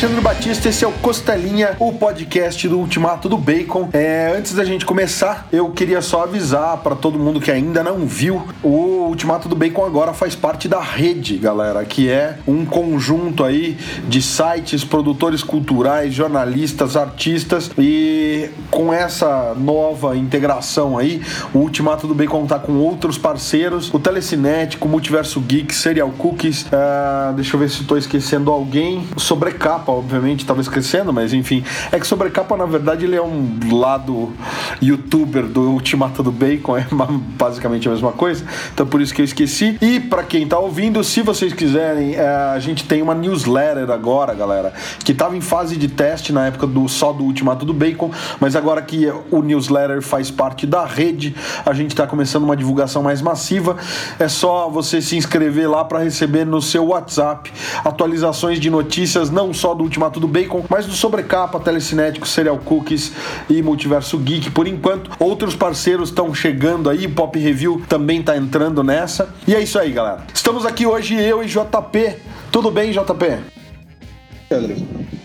Alexandre Batista, esse é o Costelinha, o podcast do Ultimato do Bacon. É, antes da gente começar, eu queria só avisar para todo mundo que ainda não viu, o Ultimato do Bacon agora faz parte da rede, galera, que é um conjunto aí de sites, produtores culturais, jornalistas, artistas e com essa nova integração aí, o Ultimato do Bacon tá com outros parceiros, o Telecinético, Multiverso Geek, Serial Cookies, uh, deixa eu ver se estou esquecendo alguém, Sobrecapa, obviamente, estava esquecendo, mas enfim. É que Sobrecapa, na verdade, ele é um lado youtuber do Ultimato do Bacon, é basicamente a mesma coisa. Então por isso que eu esqueci. E para quem tá ouvindo, se vocês quiserem, é, a gente tem uma newsletter agora, galera, que estava em fase de teste na época do só do Ultimato do Bacon, mas agora que o newsletter faz parte da rede, a gente está começando uma divulgação mais massiva. É só você se inscrever lá para receber no seu WhatsApp atualizações de notícias não só do Ultimato do Bacon, mas do Sobrecapa, Telecinético, Serial Cookies e Multiverso Geek. Por enquanto, outros parceiros estão chegando aí, Pop Review também está entrando nessa. E é isso aí, galera. Estamos aqui hoje, eu e JP. Tudo bem, JP?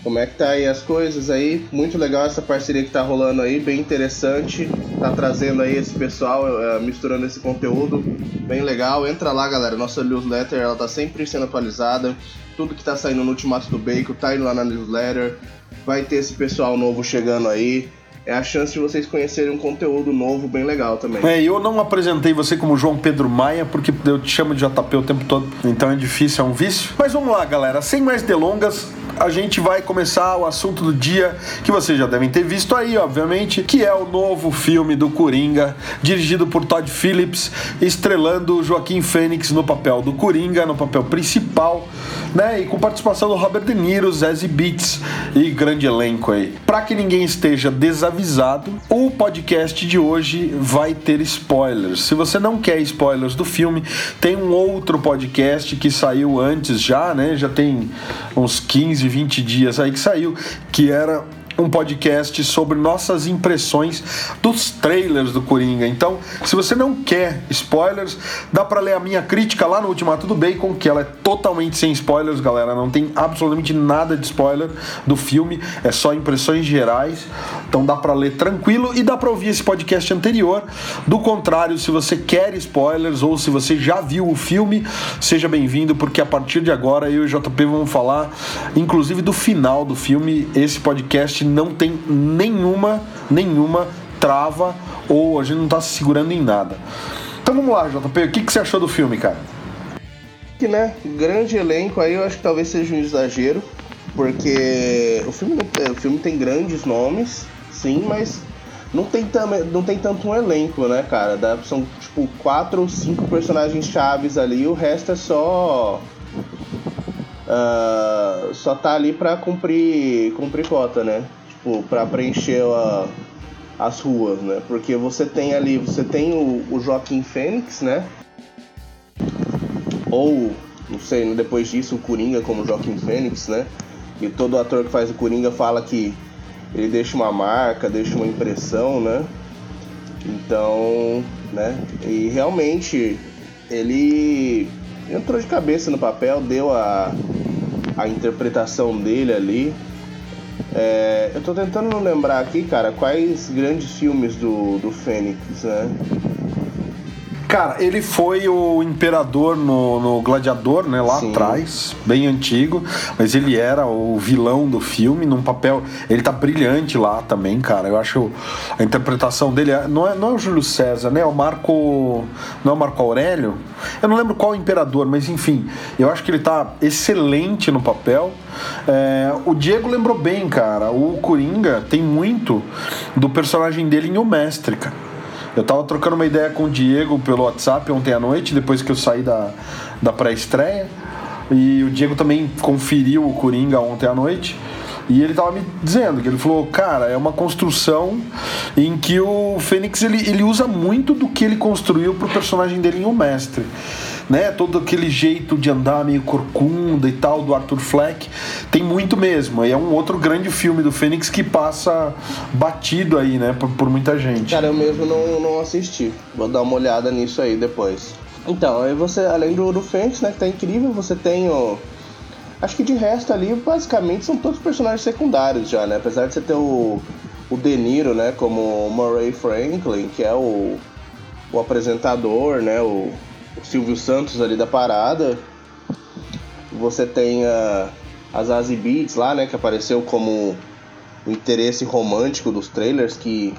Como é que tá aí as coisas aí? Muito legal essa parceria que tá rolando aí, bem interessante. Tá trazendo aí esse pessoal, uh, misturando esse conteúdo, bem legal. Entra lá, galera, nossa newsletter, ela tá sempre sendo atualizada. Tudo que tá saindo no Ultimato do Bacon tá indo lá na newsletter. Vai ter esse pessoal novo chegando aí é a chance de vocês conhecerem um conteúdo novo bem legal também. É, eu não apresentei você como João Pedro Maia, porque eu te chamo de JP o tempo todo, então é difícil, é um vício. Mas vamos lá, galera, sem mais delongas, a gente vai começar o assunto do dia que vocês já devem ter visto aí, obviamente, que é o novo filme do Coringa, dirigido por Todd Phillips, estrelando Joaquim Fênix no papel do Coringa, no papel principal, né? E com participação do Robert De Niro, Zazie Beats e grande elenco aí. Para que ninguém esteja desavisado avisado, o podcast de hoje vai ter spoilers. Se você não quer spoilers do filme, tem um outro podcast que saiu antes já, né? Já tem uns 15, 20 dias aí que saiu, que era um podcast sobre nossas impressões dos trailers do Coringa. Então, se você não quer spoilers, dá para ler a minha crítica lá no Ultimato do Bacon, que ela é totalmente sem spoilers, galera. Não tem absolutamente nada de spoiler do filme, é só impressões gerais. Então dá para ler tranquilo e dá para ouvir esse podcast anterior. Do contrário, se você quer spoilers ou se você já viu o filme, seja bem-vindo, porque a partir de agora eu e o JP vamos falar, inclusive do final do filme. Esse podcast não tem nenhuma, nenhuma trava ou a gente não tá se segurando em nada. Então vamos lá, JP, o que, que você achou do filme, cara? Que, né, grande elenco aí, eu acho que talvez seja um exagero, porque o filme, o filme tem grandes nomes, sim, mas não tem, tam, não tem tanto um elenco, né, cara? São, tipo, quatro ou cinco personagens chaves ali, o resto é só Uh, só tá ali pra cumprir, cumprir cota, né? Tipo, pra preencher a, as ruas, né? Porque você tem ali, você tem o, o Joaquim Fênix, né? Ou, não sei, depois disso o Coringa como Joaquim Fênix, né? E todo ator que faz o Coringa fala que ele deixa uma marca, deixa uma impressão, né? Então, né? E realmente ele entrou de cabeça no papel, deu a, a interpretação dele ali. É, eu tô tentando lembrar aqui, cara, quais grandes filmes do, do Fênix, né? Cara, ele foi o imperador no, no Gladiador, né? Lá Sim. atrás, bem antigo. Mas ele era o vilão do filme, num papel. Ele tá brilhante lá também, cara. Eu acho a interpretação dele. É, não é, não é o Júlio César, né? É o Marco. Não é o Marco Aurélio? Eu não lembro qual imperador, mas enfim. Eu acho que ele tá excelente no papel. É, o Diego lembrou bem, cara. O Coringa tem muito do personagem dele em O Mestre, cara. Eu tava trocando uma ideia com o Diego pelo WhatsApp ontem à noite, depois que eu saí da, da pré-estreia. E o Diego também conferiu o Coringa ontem à noite. E ele tava me dizendo que ele falou, cara, é uma construção em que o Fênix ele, ele usa muito do que ele construiu pro personagem dele em O Mestre né? Todo aquele jeito de andar meio corcunda e tal do Arthur Fleck. Tem muito mesmo. E é um outro grande filme do Fênix que passa batido aí, né? Por, por muita gente. Cara, eu mesmo não, não assisti. Vou dar uma olhada nisso aí depois. Então, aí você, além do, do Fênix, né, que tá incrível, você tem o, Acho que de resto ali, basicamente, são todos personagens secundários já, né? Apesar de você ter o, o De Niro, né? Como Murray Franklin, que é o, o apresentador, né? O, Silvio Santos ali da parada. Você tem a, a Zazie Beats lá, né? Que apareceu como o interesse romântico dos trailers, que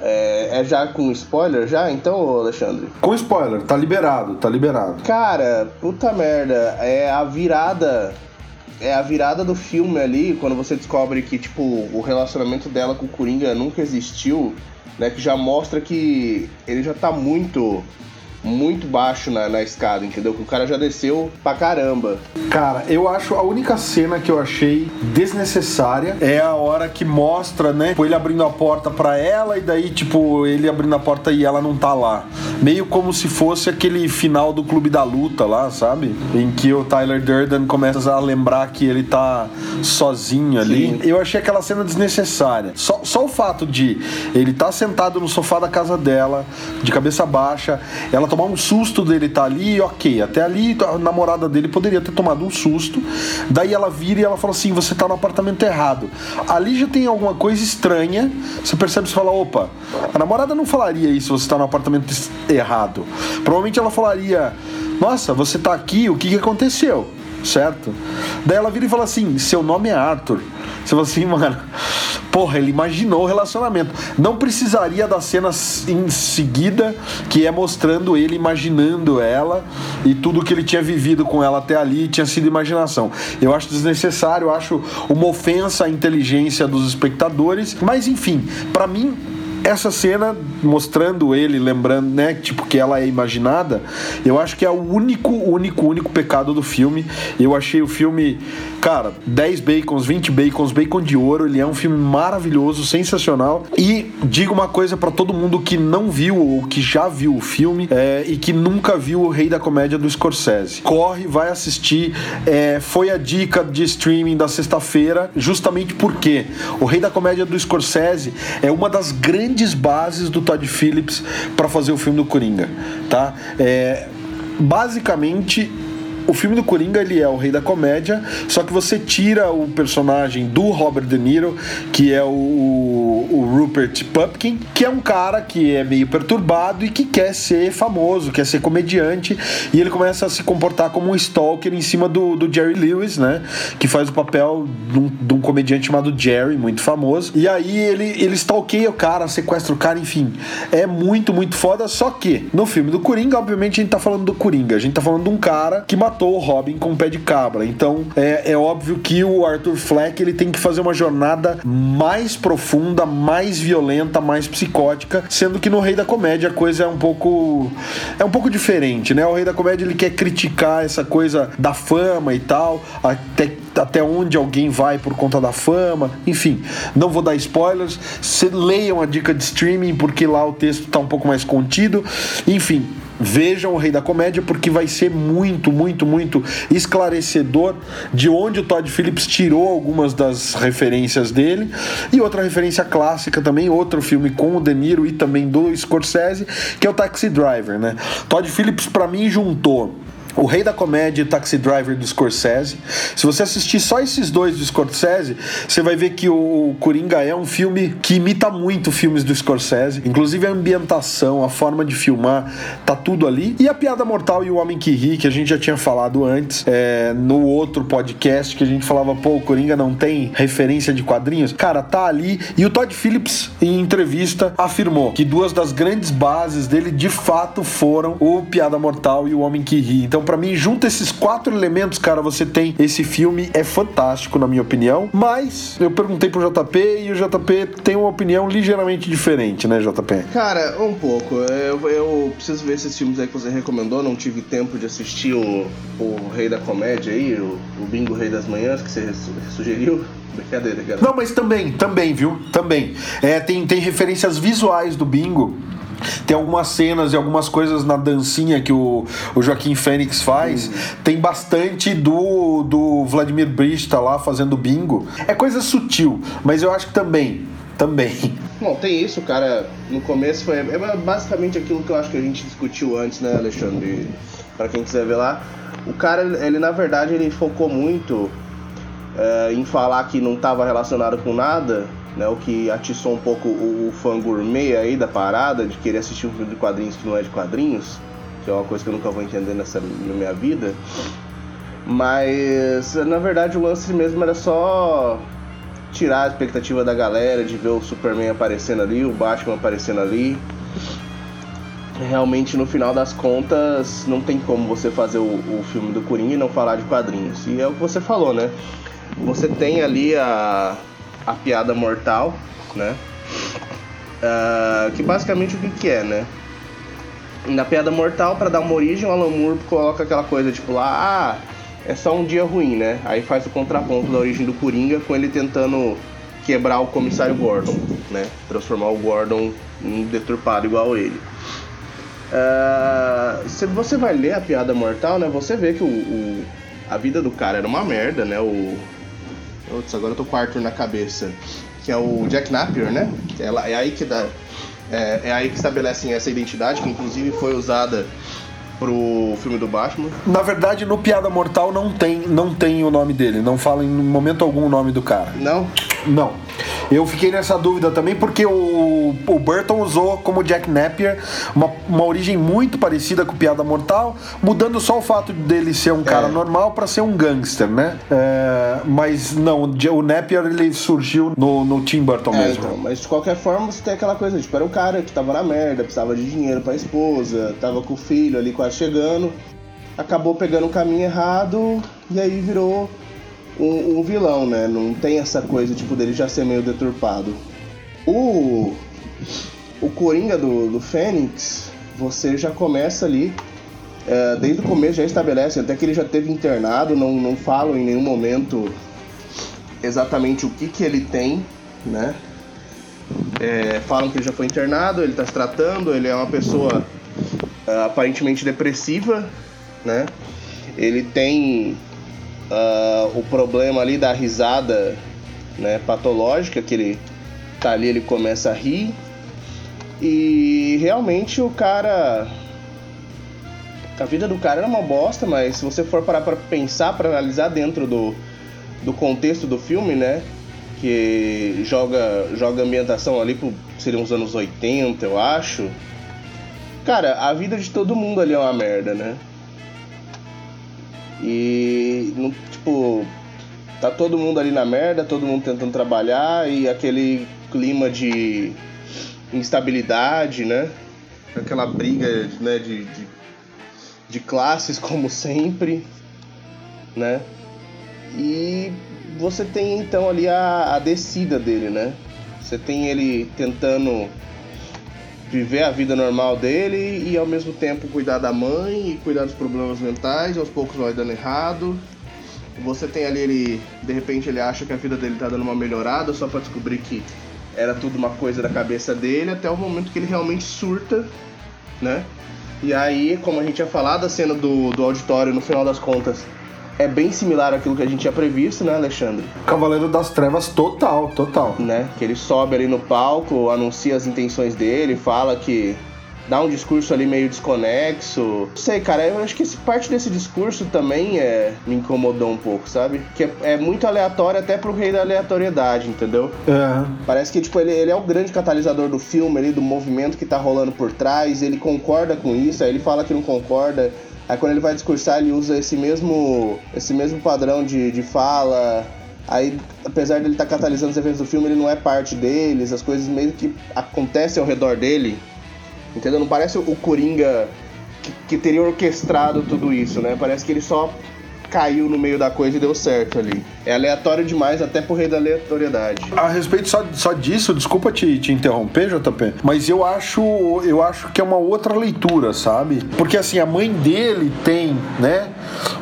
é, é, já com spoiler já, então, Alexandre? Com spoiler, tá liberado, tá liberado. Cara, puta merda, é a virada. É a virada do filme ali, quando você descobre que, tipo, o relacionamento dela com o Coringa nunca existiu, né? Que já mostra que ele já tá muito muito baixo na, na escada, entendeu? Que o cara já desceu pra caramba. Cara, eu acho a única cena que eu achei desnecessária é a hora que mostra, né? Tipo, ele abrindo a porta pra ela e daí, tipo, ele abrindo a porta e ela não tá lá. Meio como se fosse aquele final do Clube da Luta lá, sabe? Em que o Tyler Durden começa a lembrar que ele tá sozinho ali. Sim. Eu achei aquela cena desnecessária. Só, só o fato de ele tá sentado no sofá da casa dela, de cabeça baixa, ela tomar um susto dele estar tá ali, ok. Até ali a namorada dele poderia ter tomado um susto. Daí ela vira e ela fala assim: você tá no apartamento errado. Ali já tem alguma coisa estranha. Você percebe, você fala: opa, a namorada não falaria isso, você tá no apartamento errado. Provavelmente ela falaria: nossa, você tá aqui, o que, que aconteceu? Certo? Daí ela vira e fala assim: seu nome é Arthur. Você fala assim, mano, porra, ele imaginou o relacionamento. Não precisaria da cena em seguida, que é mostrando ele imaginando ela e tudo que ele tinha vivido com ela até ali tinha sido imaginação. Eu acho desnecessário, acho uma ofensa à inteligência dos espectadores, mas enfim, para mim essa cena mostrando ele, lembrando, né, tipo que ela é imaginada, eu acho que é o único, único, único pecado do filme. Eu achei o filme, cara, 10 bacons, 20 bacons, bacon de ouro, ele é um filme maravilhoso, sensacional. E digo uma coisa para todo mundo que não viu ou que já viu o filme é, e que nunca viu o Rei da Comédia do Scorsese. Corre, vai assistir. É, foi a dica de streaming da sexta-feira, justamente porque o Rei da Comédia do Scorsese é uma das grandes grandes bases do Todd Phillips para fazer o filme do Coringa, tá? É, basicamente o filme do Coringa ele é o rei da comédia, só que você tira o personagem do Robert De Niro, que é o, o Rupert Pupkin, que é um cara que é meio perturbado e que quer ser famoso, quer ser comediante, e ele começa a se comportar como um stalker em cima do, do Jerry Lewis, né? Que faz o papel de um, de um comediante chamado Jerry, muito famoso. E aí ele, ele stalkeia o cara, sequestra o cara, enfim. É muito, muito foda, só que no filme do Coringa, obviamente a gente tá falando do Coringa, a gente tá falando de um cara que matou matou o Robin com um pé de cabra. Então é, é óbvio que o Arthur Fleck ele tem que fazer uma jornada mais profunda, mais violenta, mais psicótica, sendo que no Rei da Comédia a coisa é um pouco é um pouco diferente, né? O Rei da Comédia ele quer criticar essa coisa da fama e tal, até até onde alguém vai por conta da fama, enfim, não vou dar spoilers, leiam a dica de streaming porque lá o texto está um pouco mais contido, enfim, Vejam o Rei da Comédia porque vai ser muito, muito, muito esclarecedor de onde o Todd Phillips tirou algumas das referências dele e outra referência clássica também, outro filme com o De Niro e também do Scorsese, que é o Taxi Driver, né? Todd Phillips para mim juntou o Rei da Comédia e Taxi Driver do Scorsese. Se você assistir só esses dois do Scorsese, você vai ver que o Coringa é um filme que imita muito filmes do Scorsese. Inclusive a ambientação, a forma de filmar, tá tudo ali. E a Piada Mortal e o Homem que Ri, que a gente já tinha falado antes, é, no outro podcast, que a gente falava, pô, o Coringa não tem referência de quadrinhos. Cara, tá ali. E o Todd Phillips, em entrevista, afirmou que duas das grandes bases dele, de fato, foram o Piada Mortal e o Homem que Ri. Então, para mim, junta esses quatro elementos, cara, você tem esse filme é fantástico, na minha opinião. Mas eu perguntei pro JP e o JP tem uma opinião ligeiramente diferente, né, JP? Cara, um pouco. Eu, eu preciso ver esses filmes aí que você recomendou. Não tive tempo de assistir o, o Rei da Comédia aí, o, o Bingo Rei das Manhãs que você sugeriu. Brincadeira, cara. Não, mas também, também, viu? Também. É, tem, tem referências visuais do Bingo tem algumas cenas e algumas coisas na dancinha que o, o Joaquim Fênix faz. Uhum. Tem bastante do, do Vladimir Brista lá fazendo bingo. É coisa sutil, mas eu acho que também. Também. Bom, tem isso, cara. No começo foi é basicamente aquilo que eu acho que a gente discutiu antes, né, Alexandre? para quem quiser ver lá. O cara, ele na verdade, ele focou muito é, em falar que não estava relacionado com nada, né? O que atiçou um pouco o, o fã gourmet aí da parada, de querer assistir um filme de quadrinhos que não é de quadrinhos, que é uma coisa que eu nunca vou entender nessa na minha vida. Mas na verdade o lance mesmo era só tirar a expectativa da galera de ver o Superman aparecendo ali, o Batman aparecendo ali. Realmente, no final das contas, não tem como você fazer o, o filme do Coringa e não falar de quadrinhos. E é o que você falou, né? Você tem ali a, a piada mortal, né? Uh, que basicamente o que, que é, né? Na piada mortal, para dar uma origem, o Alan Moore coloca aquela coisa tipo lá, ah, é só um dia ruim, né? Aí faz o contraponto da origem do Coringa com ele tentando quebrar o comissário Gordon, né? Transformar o Gordon em deturpado igual ele. Uh, se você vai ler a piada mortal, né? Você vê que o, o, a vida do cara era uma merda, né? O. Putz, agora eu tô com o Arthur na cabeça. Que é o Jack Napier, né? É, é aí que dá. É, é aí que estabelecem essa identidade, que inclusive foi usada pro filme do Batman. Na verdade, no Piada Mortal não tem, não tem o nome dele, não fala em momento algum o nome do cara. Não? Não. Eu fiquei nessa dúvida também porque o, o Burton usou como Jack Napier uma, uma origem muito parecida com Piada Mortal, mudando só o fato dele ser um cara é. normal para ser um gangster, né? É, mas não, o Napier ele surgiu no, no Tim Burton é, mesmo. Então, mas de qualquer forma você tem aquela coisa, tipo, era um cara que tava na merda, precisava de dinheiro pra esposa, tava com o filho ali quase chegando, acabou pegando o caminho errado e aí virou um, vilão, né? Não tem essa coisa tipo dele já ser meio deturpado. O o Coringa do, do Fênix, você já começa ali é, desde o começo já estabelece até que ele já teve internado, não, não falam em nenhum momento exatamente o que que ele tem, né? É, falam que ele já foi internado, ele está se tratando, ele é uma pessoa é, aparentemente depressiva, né? Ele tem uh, o problema ali da risada né, patológica, que ele tá ali, ele começa a rir. E realmente o cara. A vida do cara era uma bosta, mas se você for parar pra pensar, para analisar dentro do, do contexto do filme, né? Que joga, joga ambientação ali pro. Seriam os anos 80, eu acho. Cara, a vida de todo mundo ali é uma merda, né? E, no, tipo, tá todo mundo ali na merda, todo mundo tentando trabalhar e aquele clima de instabilidade, né? Aquela briga né, de, de, de classes, como sempre, né? E você tem então ali a, a descida dele, né? Você tem ele tentando viver a vida normal dele e ao mesmo tempo cuidar da mãe e cuidar dos problemas mentais, aos poucos vai dando errado. Você tem ali ele, de repente ele acha que a vida dele tá dando uma melhorada só para descobrir que era tudo uma coisa da cabeça dele, até o momento que ele realmente surta, né? E aí, como a gente tinha falado, a cena do, do auditório, no final das contas, é bem similar àquilo que a gente tinha previsto, né, Alexandre? Cavaleiro das Trevas total, total. Né? Que ele sobe ali no palco, anuncia as intenções dele, fala que dá um discurso ali meio desconexo. Não sei, cara, eu acho que parte desse discurso também é, me incomodou um pouco, sabe? Que é, é muito aleatório até pro rei da aleatoriedade, entendeu? É. Parece que, tipo, ele, ele é o grande catalisador do filme ali, do movimento que tá rolando por trás, ele concorda com isso, aí ele fala que não concorda. Aí quando ele vai discursar, ele usa esse mesmo, esse mesmo padrão de, de fala. Aí, apesar dele estar tá catalisando os eventos do filme, ele não é parte deles, as coisas meio que acontecem ao redor dele. Entendeu? Não parece o Coringa que, que teria orquestrado tudo isso, né? Parece que ele só caiu no meio da coisa e deu certo ali. É aleatório demais, até por rei da aleatoriedade. A respeito só, só disso, desculpa te, te interromper, JP, mas eu acho, eu acho que é uma outra leitura, sabe? Porque assim, a mãe dele tem, né,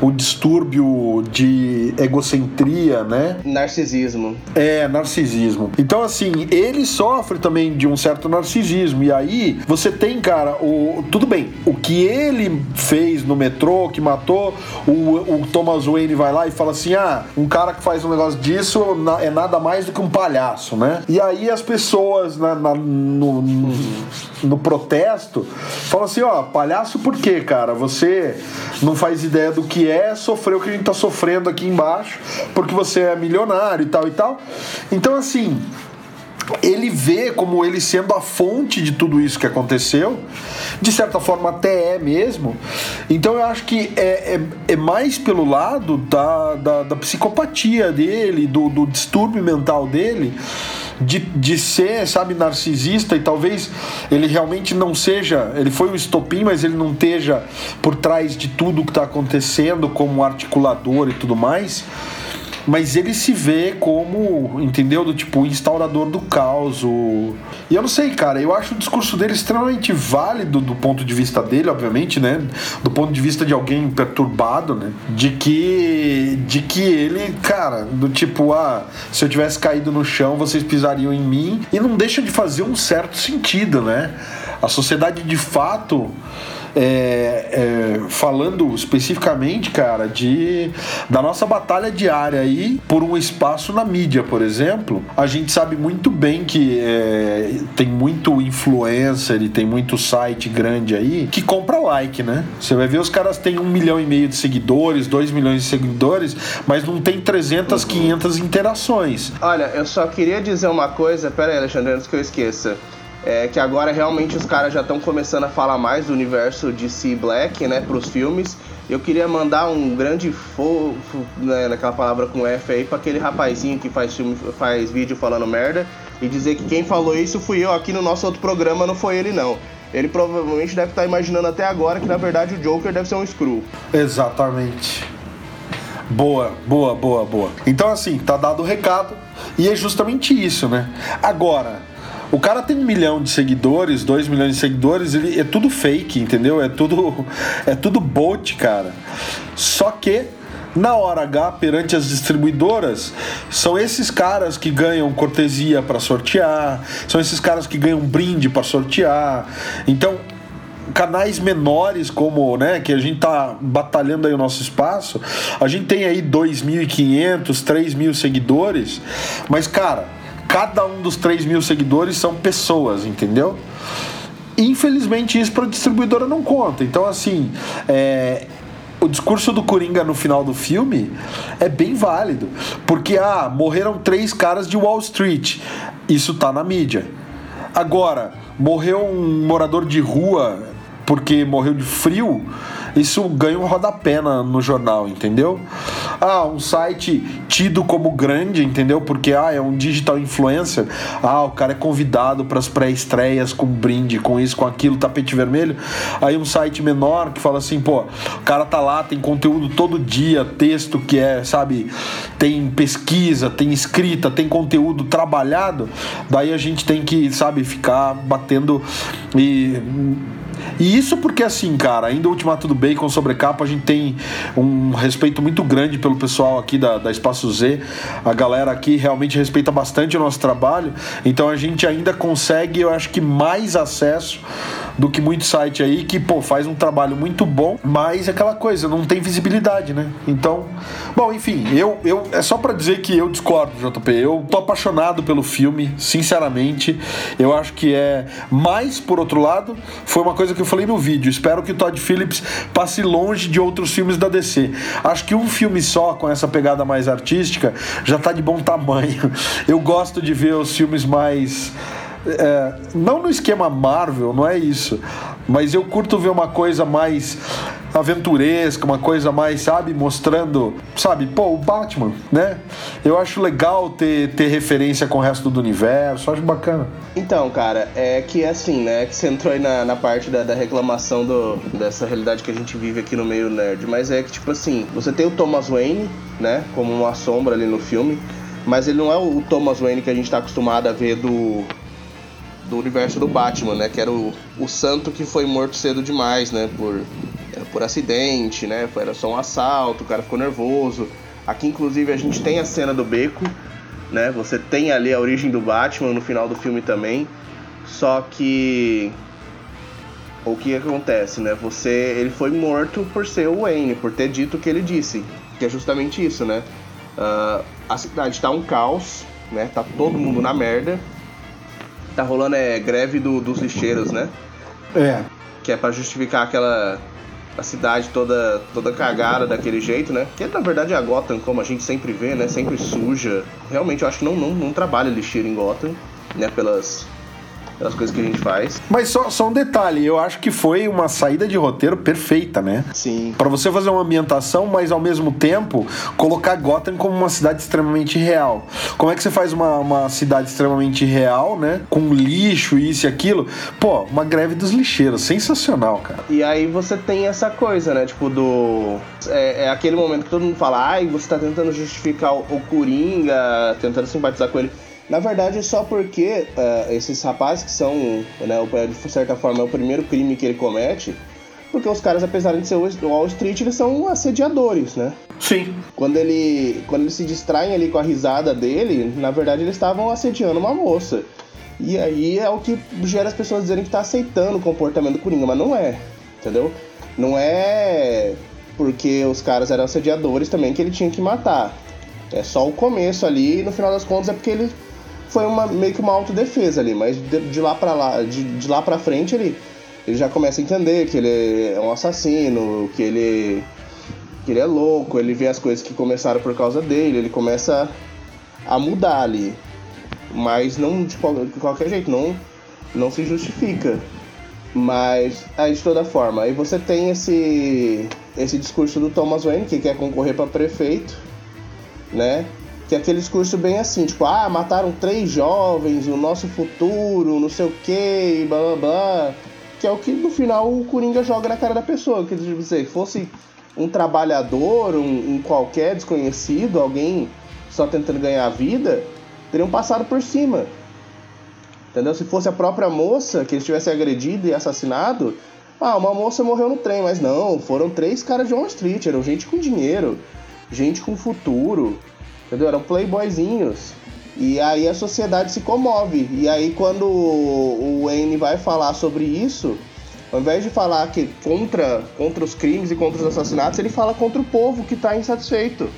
o distúrbio de egocentria, né? Narcisismo. É, narcisismo. Então, assim, ele sofre também de um certo narcisismo. E aí, você tem, cara, o. Tudo bem, o que ele fez no metrô, que matou, o, o Thomas Wayne vai lá e fala assim: ah, um cara faz um negócio disso é nada mais do que um palhaço, né? E aí as pessoas na, na no, no, no, protesto falam assim, ó, palhaço por quê, cara? Você não faz ideia do que é sofrer o que a gente tá sofrendo aqui embaixo, porque você é milionário e tal e tal. Então, assim, ele vê como ele sendo a fonte de tudo isso que aconteceu, de certa forma até é mesmo. Então eu acho que é, é, é mais pelo lado da, da, da psicopatia dele, do, do distúrbio mental dele. De, de ser, sabe, narcisista e talvez ele realmente não seja, ele foi o estopim, mas ele não esteja por trás de tudo que está acontecendo como articulador e tudo mais mas ele se vê como, entendeu? Do tipo, instaurador do caos. E eu não sei, cara, eu acho o discurso dele extremamente válido do ponto de vista dele, obviamente, né? Do ponto de vista de alguém perturbado, né? De que, de que ele, cara, do tipo, ah, se eu tivesse caído no chão, vocês pisariam em mim. E não deixa de fazer um certo sentido, né? A sociedade de fato é, é, falando especificamente, cara, de da nossa batalha diária aí por um espaço na mídia, por exemplo, a gente sabe muito bem que é, tem muito influencer e tem muito site grande aí que compra like, né? Você vai ver os caras têm um milhão e meio de seguidores, dois milhões de seguidores, mas não tem 300, uhum. 500 interações. Olha, eu só queria dizer uma coisa, pera aí, Alexandre, antes que eu esqueça é que agora realmente os caras já estão começando a falar mais do universo DC Black, né, pros filmes. Eu queria mandar um grande fofo, né, naquela palavra com F aí, pra aquele rapazinho que faz, filme, faz vídeo falando merda e dizer que quem falou isso fui eu aqui no nosso outro programa, não foi ele não. Ele provavelmente deve estar imaginando até agora que na verdade o Joker deve ser um Screw. Exatamente. Boa, boa, boa, boa. Então assim, tá dado o recado e é justamente isso, né? Agora, o cara tem um milhão de seguidores, dois milhões de seguidores, ele é tudo fake, entendeu? É tudo é tudo bot, cara. Só que na hora H, perante as distribuidoras, são esses caras que ganham cortesia para sortear, são esses caras que ganham brinde para sortear. Então, canais menores como, né, que a gente tá batalhando aí o nosso espaço, a gente tem aí 2.500, 3.000 seguidores, mas cara, cada um dos 3 mil seguidores são pessoas, entendeu? Infelizmente isso para a distribuidora não conta. Então, assim, é, o discurso do Coringa no final do filme é bem válido. Porque, ah, morreram três caras de Wall Street. Isso tá na mídia. Agora, morreu um morador de rua porque morreu de frio isso ganha um rodapé no jornal, entendeu? Ah, um site tido como grande, entendeu? Porque ah, é um digital influencer. Ah, o cara é convidado para as pré-estreias com brinde, com isso, com aquilo, tapete vermelho. Aí um site menor que fala assim, pô, o cara tá lá, tem conteúdo todo dia, texto que é, sabe, tem pesquisa, tem escrita, tem conteúdo trabalhado. Daí a gente tem que, sabe, ficar batendo e e isso porque, assim, cara, ainda o Ultimato do Bacon sobre capa, a gente tem um respeito muito grande pelo pessoal aqui da, da Espaço Z. A galera aqui realmente respeita bastante o nosso trabalho. Então a gente ainda consegue, eu acho que, mais acesso do que muito site aí que, pô, faz um trabalho muito bom, mas é aquela coisa, não tem visibilidade, né? Então, bom, enfim, eu, eu é só para dizer que eu discordo, JP. Eu tô apaixonado pelo filme, sinceramente. Eu acho que é mais, por outro lado, foi uma coisa que eu falei no vídeo. Espero que Todd Phillips passe longe de outros filmes da DC. Acho que um filme só com essa pegada mais artística já tá de bom tamanho. Eu gosto de ver os filmes mais é, não no esquema Marvel, não é isso. Mas eu curto ver uma coisa mais aventuresca, uma coisa mais, sabe, mostrando, sabe, pô, o Batman, né? Eu acho legal ter, ter referência com o resto do universo, acho bacana. Então, cara, é que assim, né, que você entrou aí na, na parte da, da reclamação do, dessa realidade que a gente vive aqui no meio nerd, mas é que, tipo assim, você tem o Thomas Wayne, né, como uma sombra ali no filme, mas ele não é o Thomas Wayne que a gente tá acostumado a ver do do universo do Batman, né? Que era o, o santo que foi morto cedo demais, né? Por, por acidente, né? Era só um assalto, o cara ficou nervoso. Aqui, inclusive, a gente tem a cena do beco, né? Você tem ali a origem do Batman no final do filme também. Só que o que acontece, né? Você, ele foi morto por ser o Wayne, por ter dito o que ele disse, que é justamente isso, né? Uh, a cidade tá um caos, né? Tá todo mundo na merda. Tá rolando é greve do, dos lixeiros, né? É. Que é para justificar aquela a cidade toda toda cagada daquele jeito, né? Que na verdade a Gotham, como a gente sempre vê, né? Sempre suja. Realmente eu acho que não, não, não trabalha lixeiro em Gotham, né? Pelas das coisas que a gente faz. Mas só, só um detalhe, eu acho que foi uma saída de roteiro perfeita, né? Sim. Para você fazer uma ambientação, mas ao mesmo tempo colocar Gotham como uma cidade extremamente real. Como é que você faz uma, uma cidade extremamente real, né? Com lixo, isso e aquilo. Pô, uma greve dos lixeiros, sensacional, cara. E aí você tem essa coisa, né? Tipo, do. É, é aquele momento que todo mundo fala, ai, você tá tentando justificar o, o Coringa, tentando simpatizar com ele. Na verdade, só porque uh, esses rapazes que são, né, de certa forma, é o primeiro crime que ele comete, porque os caras, apesar de ser o Wall Street, eles são assediadores, né? Sim. Quando ele, quando eles se distraem ali com a risada dele, na verdade eles estavam assediando uma moça. E aí é o que gera as pessoas dizerem que tá aceitando o comportamento do Coringa, mas não é, entendeu? Não é porque os caras eram assediadores também que ele tinha que matar. É só o começo ali, e no final das contas é porque ele foi uma, meio que uma autodefesa ali, mas de, de lá para lá, de, de lá para frente ele, ele já começa a entender que ele é um assassino, que ele que ele é louco, ele vê as coisas que começaram por causa dele, ele começa a mudar ali. Mas não de qualquer jeito, não não se justifica. Mas aí de toda forma, aí você tem esse esse discurso do Thomas Wayne que quer concorrer para prefeito, né? Que é aquele discurso bem assim, tipo, ah, mataram três jovens, o nosso futuro, não sei o que, blá blá blá. Que é o que no final o Coringa joga na cara da pessoa. Que tipo, se fosse um trabalhador, um, um, qualquer desconhecido, alguém só tentando ganhar a vida, teriam passado por cima. Entendeu? Se fosse a própria moça que eles tivessem agredido e assassinado, ah, uma moça morreu no trem, mas não, foram três caras de Wall Street, eram gente com dinheiro, gente com futuro, entendeu? Eram playboyzinhos. E aí a sociedade se comove. E aí quando o Wayne vai falar sobre isso, ao invés de falar que contra, contra os crimes e contra os assassinatos, ele fala contra o povo que está insatisfeito.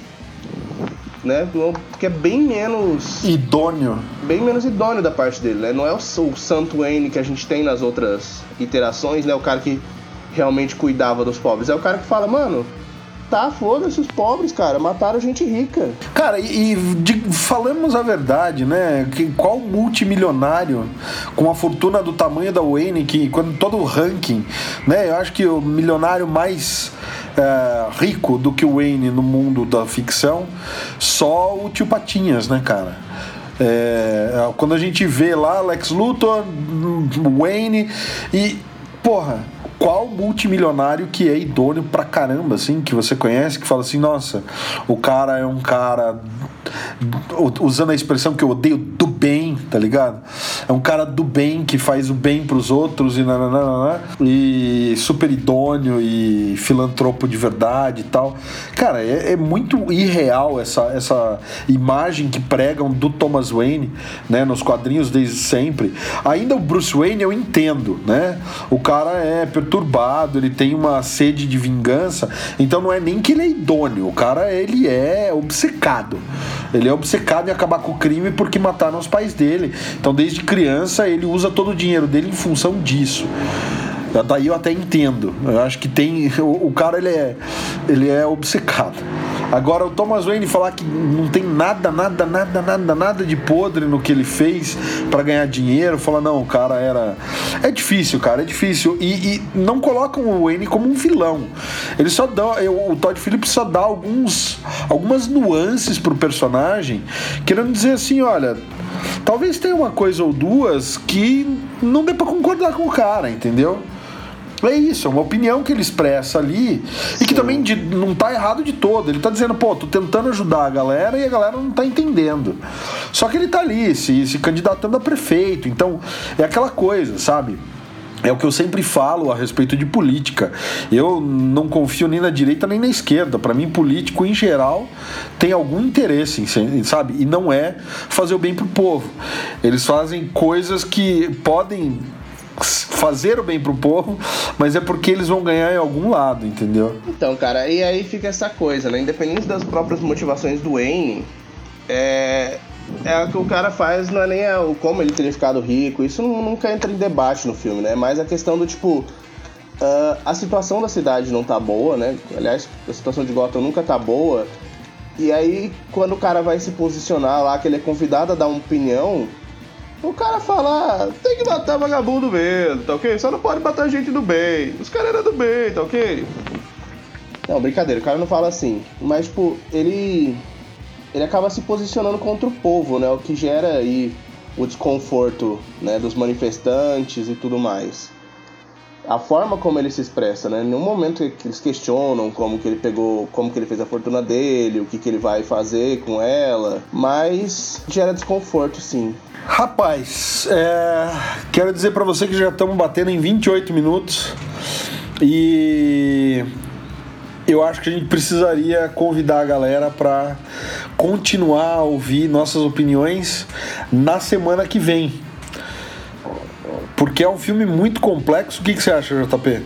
Né? Porque é bem menos. Idôneo. Bem menos idôneo da parte dele, né? Não é o, o Santo Wayne que a gente tem nas outras iterações, né? O cara que realmente cuidava dos pobres. É o cara que fala, mano, Tá, foda-se os pobres, cara. Mataram gente rica. Cara, e, de, falamos a verdade, né? Que, qual multimilionário com a fortuna do tamanho da Wayne, que quando todo o ranking, né? Eu acho que o milionário mais é, rico do que o Wayne no mundo da ficção, só o tio Patinhas, né, cara? É, quando a gente vê lá Lex Luthor, Wayne e porra, qual multimilionário que é idôneo pra caramba, assim, que você conhece, que fala assim, nossa, o cara é um cara usando a expressão que eu odeio, do bem, tá ligado? É um cara do bem que faz o bem pros outros e nananana, e super idôneo e filantropo de verdade e tal. Cara, é, é, muito irreal essa, essa imagem que pregam do Thomas Wayne, né, nos quadrinhos desde sempre. Ainda o Bruce Wayne eu entendo, né? O cara é perturbado, ele tem uma sede de vingança, então não é nem que ele é idôneo, o cara ele é obcecado. Ele é obcecado em acabar com o crime porque mataram os pais dele. Então, desde criança, ele usa todo o dinheiro dele em função disso. Daí eu até entendo. Eu acho que tem. O, o, cara ele é, ele é obcecado. Agora o Thomas Wayne falar que não tem nada, nada, nada, nada, nada de podre no que ele fez para ganhar dinheiro, falar não, o cara era. É difícil, cara, é difícil. E, e não colocam o Wayne como um vilão. Ele só dá. O Todd Phillips só dá alguns, algumas nuances pro personagem, querendo dizer assim, olha. Talvez tenha uma coisa ou duas que não dê pra concordar com o cara, entendeu? É isso, é uma opinião que ele expressa ali Sim. e que também de, não tá errado de todo. Ele tá dizendo, pô, tô tentando ajudar a galera e a galera não tá entendendo. Só que ele tá ali, se, se candidatando a prefeito. Então, é aquela coisa, sabe? É o que eu sempre falo a respeito de política. Eu não confio nem na direita nem na esquerda. Para mim, político em geral tem algum interesse, sabe? E não é fazer o bem pro povo. Eles fazem coisas que podem fazer o bem pro povo, mas é porque eles vão ganhar em algum lado, entendeu? Então, cara, e aí fica essa coisa, né? Independente das próprias motivações do Wayne, é, é o que o cara faz, não é nem o como ele teria ficado rico, isso nunca entra em debate no filme, né? Mas a questão do tipo. Uh, a situação da cidade não tá boa, né? Aliás, a situação de Gotham nunca tá boa. E aí, quando o cara vai se posicionar lá, que ele é convidado a dar uma opinião, o cara fala, ah, tem que matar vagabundo mesmo, tá ok? Só não pode matar gente do bem. Os caras eram do bem, tá ok? Não, brincadeira, o cara não fala assim. Mas, tipo, ele. Ele acaba se posicionando contra o povo, né? O que gera aí o desconforto né, dos manifestantes e tudo mais. A forma como ele se expressa, né? Em nenhum momento que eles questionam como que ele pegou, como que ele fez a fortuna dele, o que, que ele vai fazer com ela, mas gera desconforto, sim. Rapaz, é, quero dizer para você que já estamos batendo em 28 minutos e eu acho que a gente precisaria convidar a galera para continuar a ouvir nossas opiniões na semana que vem. Porque é um filme muito complexo. O que, que você acha, JP?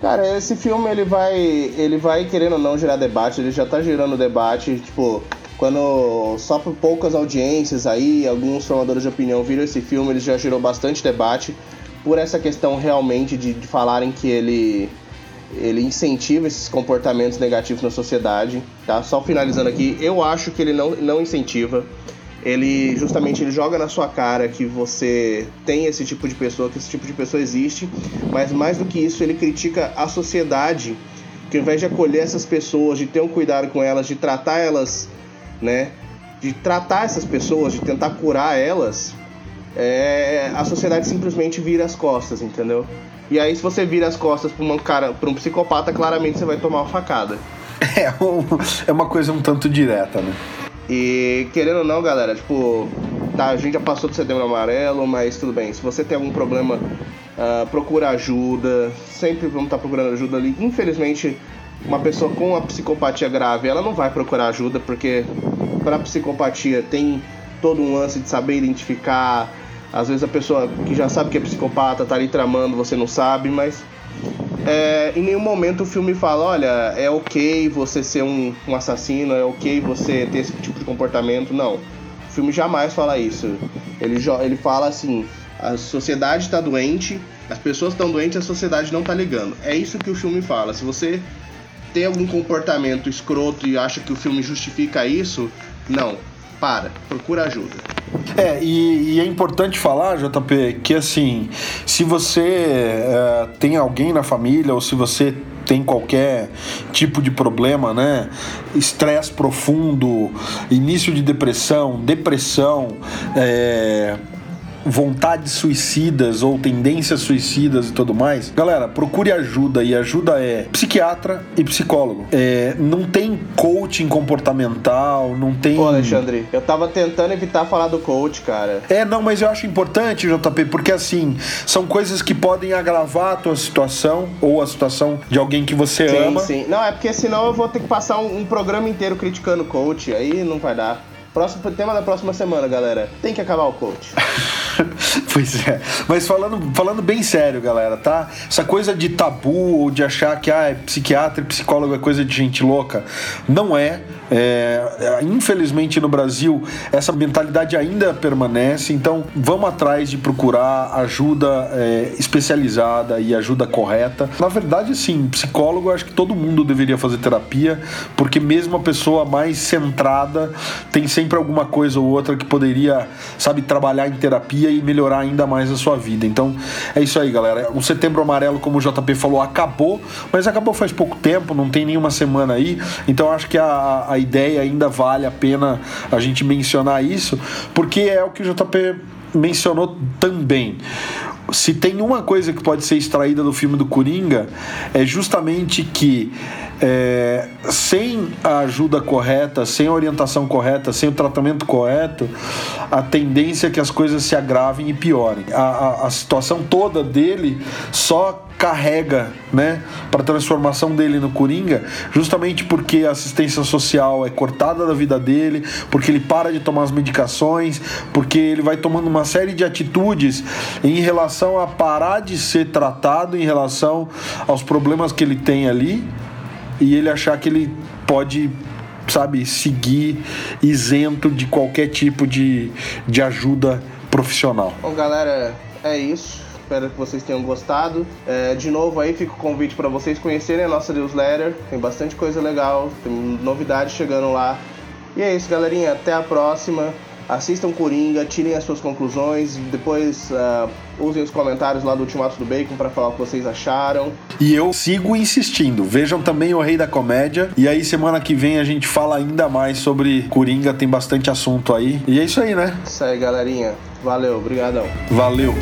Cara, esse filme ele vai, ele vai querendo ou não gerar debate, ele já tá gerando debate, tipo, quando só por poucas audiências aí, alguns formadores de opinião viram esse filme, ele já gerou bastante debate por essa questão realmente de, de falarem que ele ele incentiva esses comportamentos negativos na sociedade, tá? Só finalizando aqui, eu acho que ele não, não incentiva. Ele justamente ele joga na sua cara que você tem esse tipo de pessoa, que esse tipo de pessoa existe, mas mais do que isso, ele critica a sociedade, que ao invés de acolher essas pessoas, de ter um cuidado com elas, de tratar elas né? De tratar essas pessoas, de tentar curar elas, é, a sociedade simplesmente vira as costas, entendeu? E aí, se você vira as costas pra, uma cara, pra um psicopata, claramente você vai tomar uma facada. É, um, é uma coisa um tanto direta, né? E querendo ou não, galera, tipo, tá, a gente já passou do setembro amarelo, mas tudo bem. Se você tem algum problema, uh, procura ajuda. Sempre vamos estar tá procurando ajuda ali. Infelizmente, uma pessoa com a psicopatia grave, ela não vai procurar ajuda, porque para psicopatia tem todo um lance de saber identificar. Às vezes a pessoa que já sabe que é psicopata tá ali tramando, você não sabe, mas é, em nenhum momento o filme fala, olha, é ok você ser um, um assassino, é ok você ter esse tipo de comportamento. Não. O filme jamais fala isso. Ele, ele fala assim, a sociedade está doente, as pessoas estão doentes, a sociedade não está ligando. É isso que o filme fala. Se você tem algum comportamento escroto e acha que o filme justifica isso, não. Para, procura ajuda. É, e, e é importante falar, JP, que assim, se você é, tem alguém na família ou se você tem qualquer tipo de problema, né? Estresse profundo, início de depressão, depressão, é, vontades suicidas ou tendências suicidas e tudo mais, galera, procure ajuda e ajuda é psiquiatra e psicólogo. É, não tem coaching comportamental, não tem. Pô, Alexandre, eu tava tentando evitar falar do coach, cara. É, não, mas eu acho importante, JP, porque assim, são coisas que podem agravar a tua situação ou a situação de alguém que você sim, ama. Sim, sim. Não, é porque senão eu vou ter que passar um, um programa inteiro criticando coach, aí não vai dar. Próximo tema da próxima semana, galera. Tem que acabar o coach. pois é. Mas falando, falando bem sério, galera, tá? Essa coisa de tabu ou de achar que ah, psiquiatra e psicólogo é coisa de gente louca, não é. É, infelizmente no Brasil essa mentalidade ainda permanece, então vamos atrás de procurar ajuda é, especializada e ajuda correta. Na verdade, sim, psicólogo, acho que todo mundo deveria fazer terapia, porque mesmo a pessoa mais centrada tem sempre alguma coisa ou outra que poderia, sabe, trabalhar em terapia e melhorar ainda mais a sua vida. Então é isso aí, galera. O Setembro Amarelo, como o JP falou, acabou, mas acabou faz pouco tempo, não tem nenhuma semana aí, então acho que a, a ideia ainda vale a pena a gente mencionar isso, porque é o que o JP mencionou também. Se tem uma coisa que pode ser extraída do filme do Coringa, é justamente que é, sem a ajuda correta, sem a orientação correta, sem o tratamento correto, a tendência é que as coisas se agravem e piorem. A, a, a situação toda dele só carrega, né, para transformação dele no Coringa, justamente porque a assistência social é cortada da vida dele, porque ele para de tomar as medicações, porque ele vai tomando uma série de atitudes em relação a parar de ser tratado em relação aos problemas que ele tem ali e ele achar que ele pode sabe, seguir isento de qualquer tipo de, de ajuda profissional. Bom, galera, é isso. Espero que vocês tenham gostado. É, de novo aí fica o convite para vocês conhecerem a nossa newsletter. Tem bastante coisa legal, tem novidades chegando lá. E é isso, galerinha. Até a próxima assistam Coringa, tirem as suas conclusões, depois uh, usem os comentários lá do Ultimato do Bacon para falar o que vocês acharam. E eu sigo insistindo, vejam também o Rei da Comédia, e aí semana que vem a gente fala ainda mais sobre Coringa, tem bastante assunto aí. E é isso aí, né? Isso aí, galerinha. Valeu, obrigadão. Valeu.